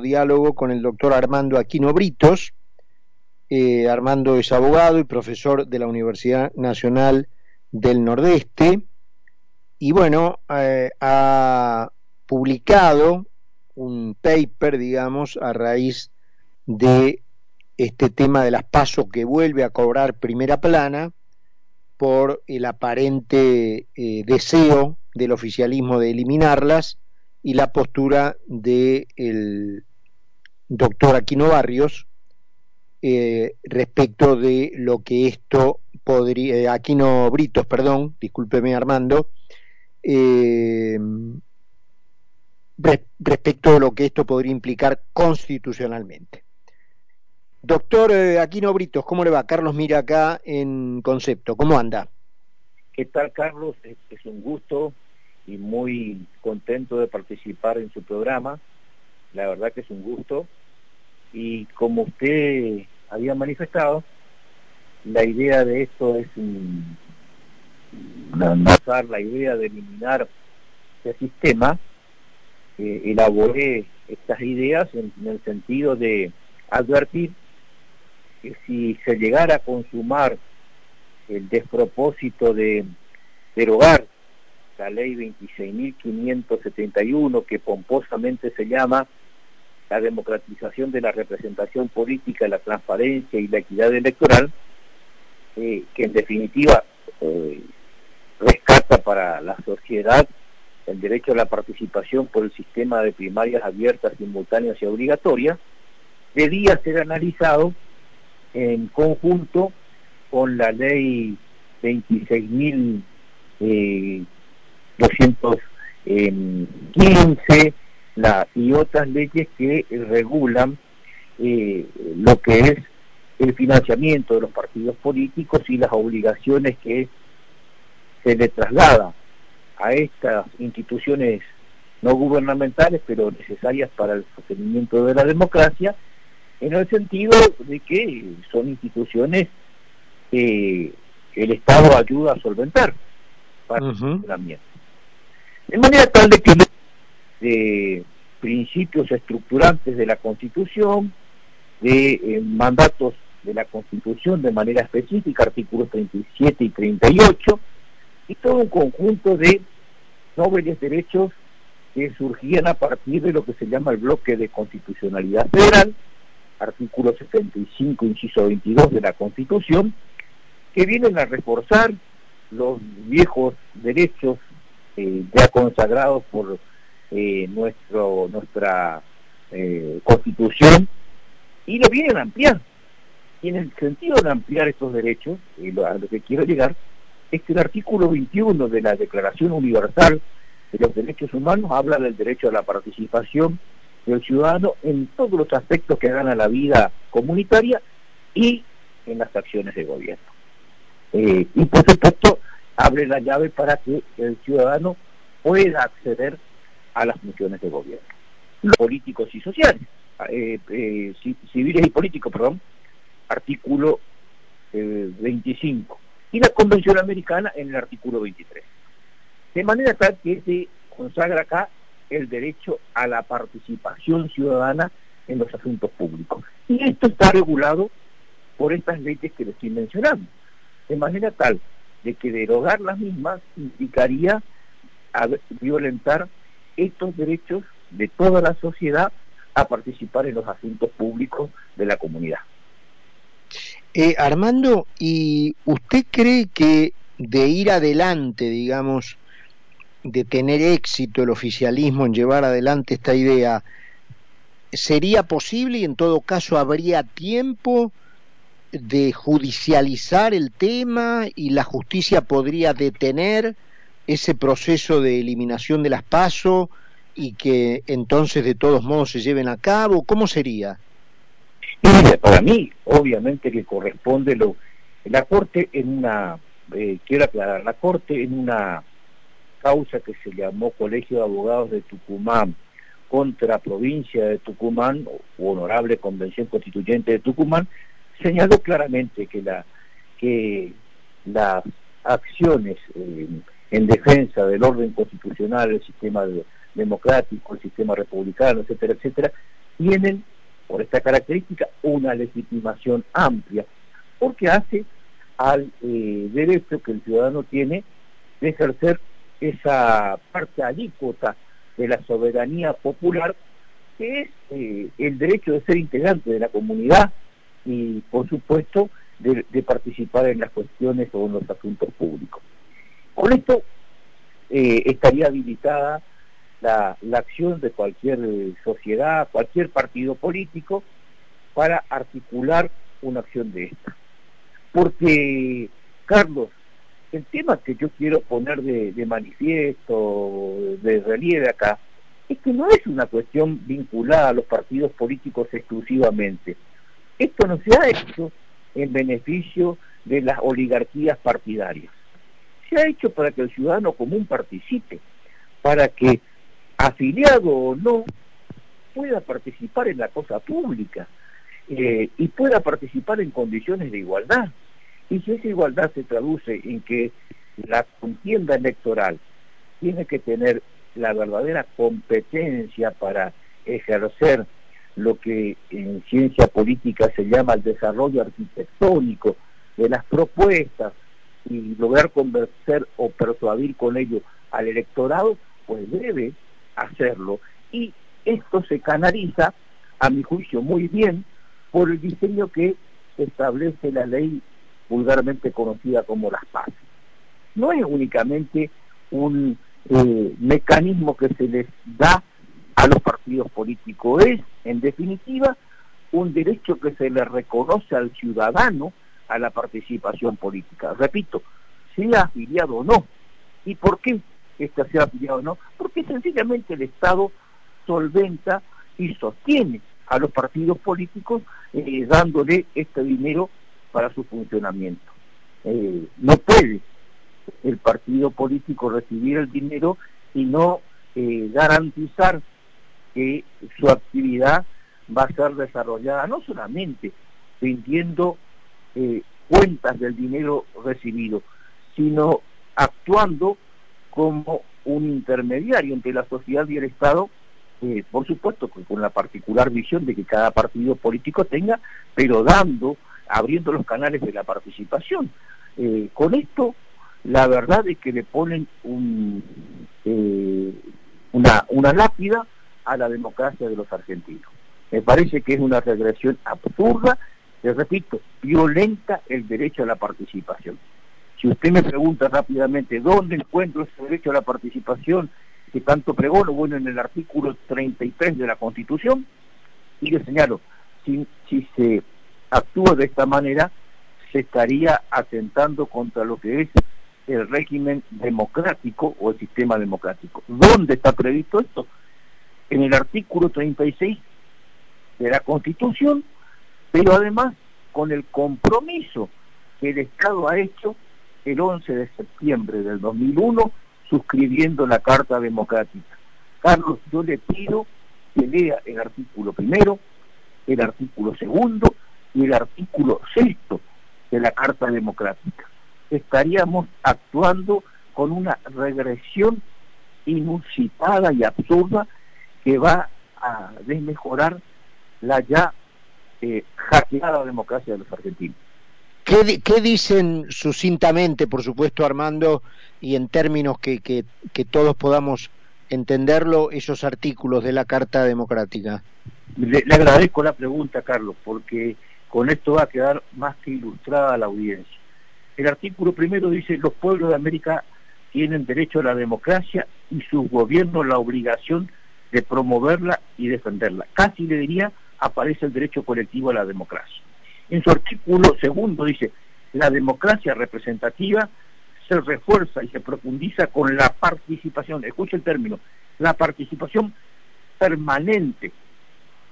diálogo con el doctor Armando Aquino Britos. Eh, Armando es abogado y profesor de la Universidad Nacional del Nordeste y bueno, eh, ha publicado un paper, digamos, a raíz de este tema de las pasos que vuelve a cobrar primera plana por el aparente eh, deseo del oficialismo de eliminarlas y la postura del el doctor Aquino Barrios eh, respecto de lo que esto podría, eh, Aquino Britos, perdón, discúlpeme Armando, eh, respecto de lo que esto podría implicar constitucionalmente. Doctor Aquino Britos, ¿cómo le va? Carlos mira acá en concepto, ¿cómo anda? ¿Qué tal, Carlos? Es un gusto y muy contento de participar en su programa. La verdad que es un gusto. Y como usted había manifestado, la idea de esto es lanzar la idea de eliminar este sistema. Eh, elaboré estas ideas en, en el sentido de advertir que si se llegara a consumar el despropósito de derogar la ley 26.571, que pomposamente se llama la democratización de la representación política, la transparencia y la equidad electoral, eh, que en definitiva eh, rescata para la sociedad el derecho a la participación por el sistema de primarias abiertas, simultáneas y obligatorias, debía ser analizado en conjunto con la ley 26.000 eh, 215 la, y otras leyes que regulan eh, lo que es el financiamiento de los partidos políticos y las obligaciones que se le traslada a estas instituciones no gubernamentales, pero necesarias para el sostenimiento de la democracia, en el sentido de que son instituciones que el Estado ayuda a solventar para el funcionamiento. De manera tal de que de principios estructurantes de la Constitución, de eh, mandatos de la Constitución de manera específica, artículos 37 y 38, y todo un conjunto de nobles derechos que surgían a partir de lo que se llama el bloque de constitucionalidad federal, artículo 75, inciso 22 de la Constitución, que vienen a reforzar los viejos derechos eh, ya consagrados por eh, nuestro nuestra eh, constitución y lo vienen a ampliar. Y en el sentido de ampliar estos derechos, lo, a lo que quiero llegar, es que el artículo 21 de la Declaración Universal de los Derechos Humanos habla del derecho a la participación del ciudadano en todos los aspectos que hagan a la vida comunitaria y en las acciones de gobierno. y por supuesto, abre la llave para que el ciudadano pueda acceder a las funciones de gobierno. Los políticos y sociales, eh, eh, civiles y políticos, perdón, artículo 25. Eh, y la Convención Americana en el artículo 23. De manera tal que se consagra acá el derecho a la participación ciudadana en los asuntos públicos. Y esto está regulado por estas leyes que les estoy mencionando. De manera tal de que derogar las mismas implicaría violentar estos derechos de toda la sociedad a participar en los asuntos públicos de la comunidad. Eh, Armando, ¿y usted cree que de ir adelante, digamos, de tener éxito el oficialismo en llevar adelante esta idea, sería posible y en todo caso habría tiempo de judicializar el tema y la justicia podría detener ese proceso de eliminación de las PASO y que entonces de todos modos se lleven a cabo? ¿Cómo sería? para mí, obviamente que corresponde lo... La Corte en una, eh, quiero aclarar, la Corte en una causa que se llamó Colegio de Abogados de Tucumán contra provincia de Tucumán, o Honorable Convención Constituyente de Tucumán, señaló claramente que, la, que las acciones eh, en defensa del orden constitucional, el sistema democrático, el sistema republicano, etcétera, etcétera, tienen, por esta característica, una legitimación amplia, porque hace al eh, derecho que el ciudadano tiene de ejercer esa parte alícuota de la soberanía popular, que es eh, el derecho de ser integrante de la comunidad y, por supuesto, de, participar en las cuestiones o en los asuntos públicos. Con esto eh, estaría habilitada la, acción de cualquier sociedad, cualquier partido político, para articular una acción de esta. Porque, Carlos, el tema que yo quiero poner de, manifiesto, de relieve acá, es que no es una cuestión vinculada a los partidos políticos exclusivamente. Esto no se ha hecho en beneficio de las oligarquías partidarias. Se ha hecho para que el ciudadano común participe, para que, afiliado o no, pueda participar en la cosa pública eh, y pueda participar en condiciones de igualdad. Y si esa igualdad se traduce en que la contienda electoral tiene que tener la verdadera competencia para ejercer lo que en ciencia política se llama el desarrollo arquitectónico de las propuestas y lograr convencer o persuadir con ello al electorado, pues debe hacerlo. Y esto se canaliza, a mi juicio, muy bien por el diseño que establece la ley vulgarmente conocida como las paz. No es únicamente un eh, mecanismo que se les da a los partidos políticos, es, en definitiva, un derecho que se le reconoce al ciudadano a la participación política. Repito, sea afiliado o no. ¿Y por qué este sea afiliado o no? Porque sencillamente el Estado solventa y sostiene a los partidos políticos eh, dándole este dinero para su funcionamiento. Eh, no puede el partido político recibir el dinero y no eh, garantizar que su actividad va a ser desarrollada no solamente vendiendo eh, cuentas del dinero recibido, sino actuando como un intermediario entre la sociedad y el Estado, por supuesto con la particular visión de que cada partido político tenga, pero dando abriendo los canales de la participación. Eh, con esto, la verdad es que le ponen un, eh, una, una lápida a la democracia de los argentinos. Me parece que es una regresión absurda, les repito, violenta el derecho a la participación. Si usted me pregunta rápidamente dónde encuentro ese derecho a la participación que tanto pregono, bueno, en el artículo 33 de la Constitución, y le señalo, si, si se actúa de esta manera, se estaría atentando contra lo que es el régimen democrático o el sistema democrático. ¿Dónde está previsto esto? En el artículo 36 de la Constitución, pero además con el compromiso que el Estado ha hecho el 11 de septiembre del 2001 suscribiendo la Carta Democrática. Carlos, yo le pido que lea el artículo primero, el artículo segundo y el artículo sexto de la Carta Democrática. Estaríamos actuando con una regresión inusitada y absurda que va a desmejorar la ya eh, hackeada democracia de los argentinos. ¿Qué, ¿Qué, dicen sucintamente, por supuesto, Armando, y en términos que, que, que todos podamos entenderlo, esos artículos de la Carta Democrática? Le, le, agradezco la pregunta, Carlos, porque con esto va a quedar más que ilustrada la audiencia. El artículo primero dice, los pueblos de América tienen derecho a la democracia y sus gobiernos la obligación de promoverla y defenderla. Casi le diría, aparece el derecho colectivo a la democracia. En su artículo segundo dice, la democracia representativa se refuerza y se profundiza con la participación, escucha el término, la participación permanente,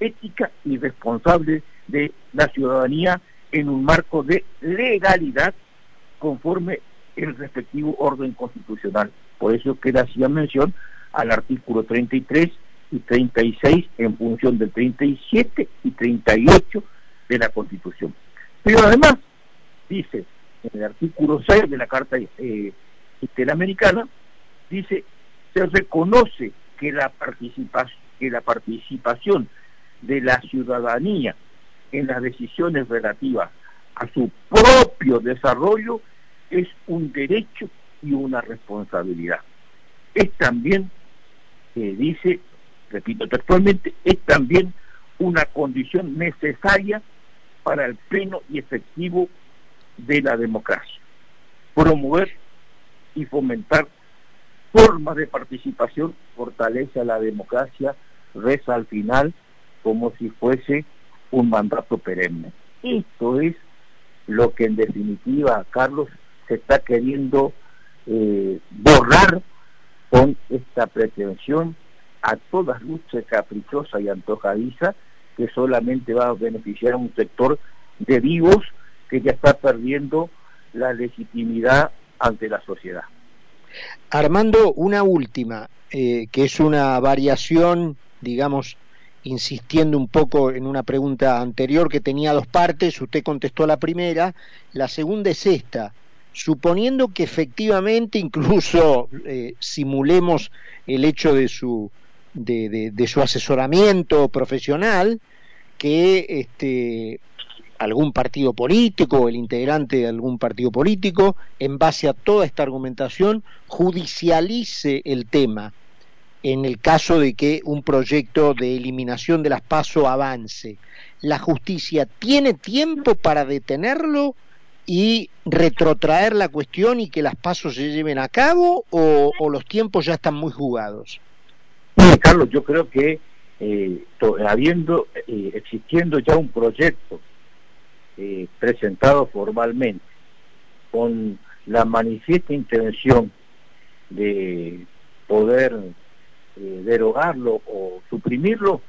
ética y responsable de la ciudadanía en un marco de legalidad conforme el respectivo orden constitucional. Por eso que le hacía mención al artículo 33 y 36 en función del 37 y 38 de la Constitución. Pero además, dice en el artículo 6 de la Carta eh, Interamericana, dice, se reconoce que la, participación, que la participación de la ciudadanía en las decisiones relativas a su propio desarrollo es un derecho y una responsabilidad. Es también, eh, dice, repito textualmente, es también una condición necesaria para el pleno y efectivo de la democracia. Promover y fomentar formas de participación fortalece a la democracia, reza al final como si fuese un mandato perenne. Esto es lo que en definitiva, Carlos, se está queriendo eh, borrar con esta pretensión a todas luces caprichosa y antojadiza que solamente va a beneficiar a un sector de vivos que ya está perdiendo la legitimidad ante la sociedad. Armando, una última, eh, que es una variación, digamos, insistiendo un poco en una pregunta anterior que tenía dos partes, usted contestó la primera, la segunda es esta, suponiendo que efectivamente incluso eh, simulemos el hecho de su, de, su asesoramiento profesional, que este, algún partido político, el integrante de algún partido político, en base a toda esta argumentación, judicialice el tema en el caso de que un proyecto de eliminación de las PASO avance. ¿La justicia tiene tiempo para detenerlo y retrotraer la cuestión y que las PASO se lleven a cabo o, los tiempos ya están muy jugados? Carlos, yo creo que eh, habiendo, eh, existiendo ya un proyecto eh, presentado formalmente con la manifiesta intención de poder derogarlo o suprimirlo,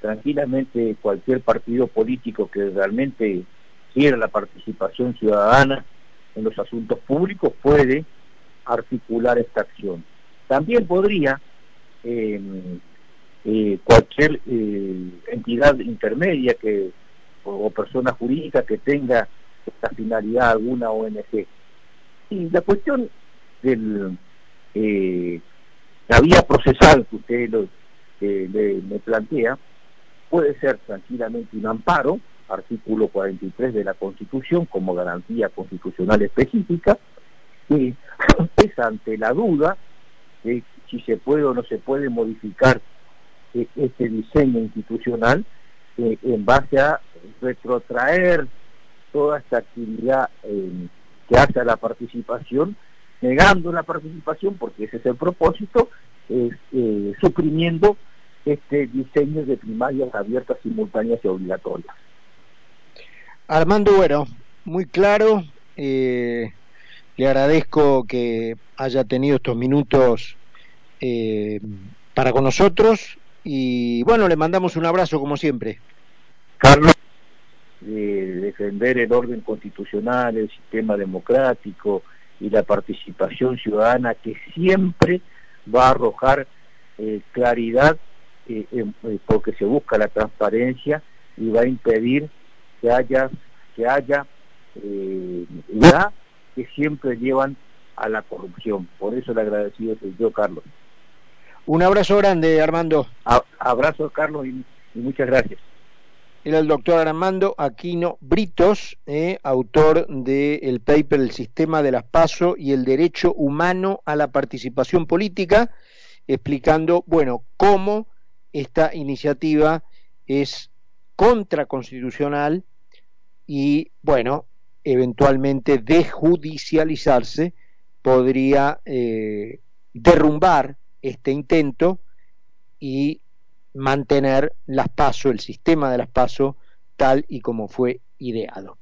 tranquilamente cualquier partido político que realmente quiera la participación ciudadana en los asuntos públicos puede articular esta acción. También podría eh, eh, cualquier entidad intermedia que o, persona jurídica que tenga esta finalidad alguna ONG. Y la cuestión del la vía procesal que usted lo, me plantea puede ser tranquilamente un amparo, artículo 43 de la Constitución como garantía constitucional específica, y es ante la duda si se puede o no se puede modificar eh, este diseño institucional eh, en base a retrotraer toda esta actividad eh, que hace a la participación negando la participación, porque ese es el propósito, eh, suprimiendo este diseño de primarias abiertas, simultáneas y obligatorias. Armando, bueno, muy claro. Le agradezco que haya tenido estos minutos eh, para con nosotros y bueno, le mandamos un abrazo como siempre. Carlos, defender el orden constitucional, el sistema democrático, y la participación ciudadana que siempre va a arrojar eh, claridad eh, eh, porque se busca la transparencia y va a impedir que haya que haya ya que siempre llevan a la corrupción. Por eso le agradecido soy yo, Carlos. Un abrazo grande, Armando. abrazo, Carlos, y muchas gracias era el doctor Armando Aquino Britos, eh, autor del paper El sistema de las PASO y el derecho humano a la participación política, explicando, bueno, cómo esta iniciativa es contraconstitucional y, bueno, eventualmente desjudicializarse podría eh, derrumbar este intento y mantener las PASO, el sistema de las PASO, tal y como fue ideado.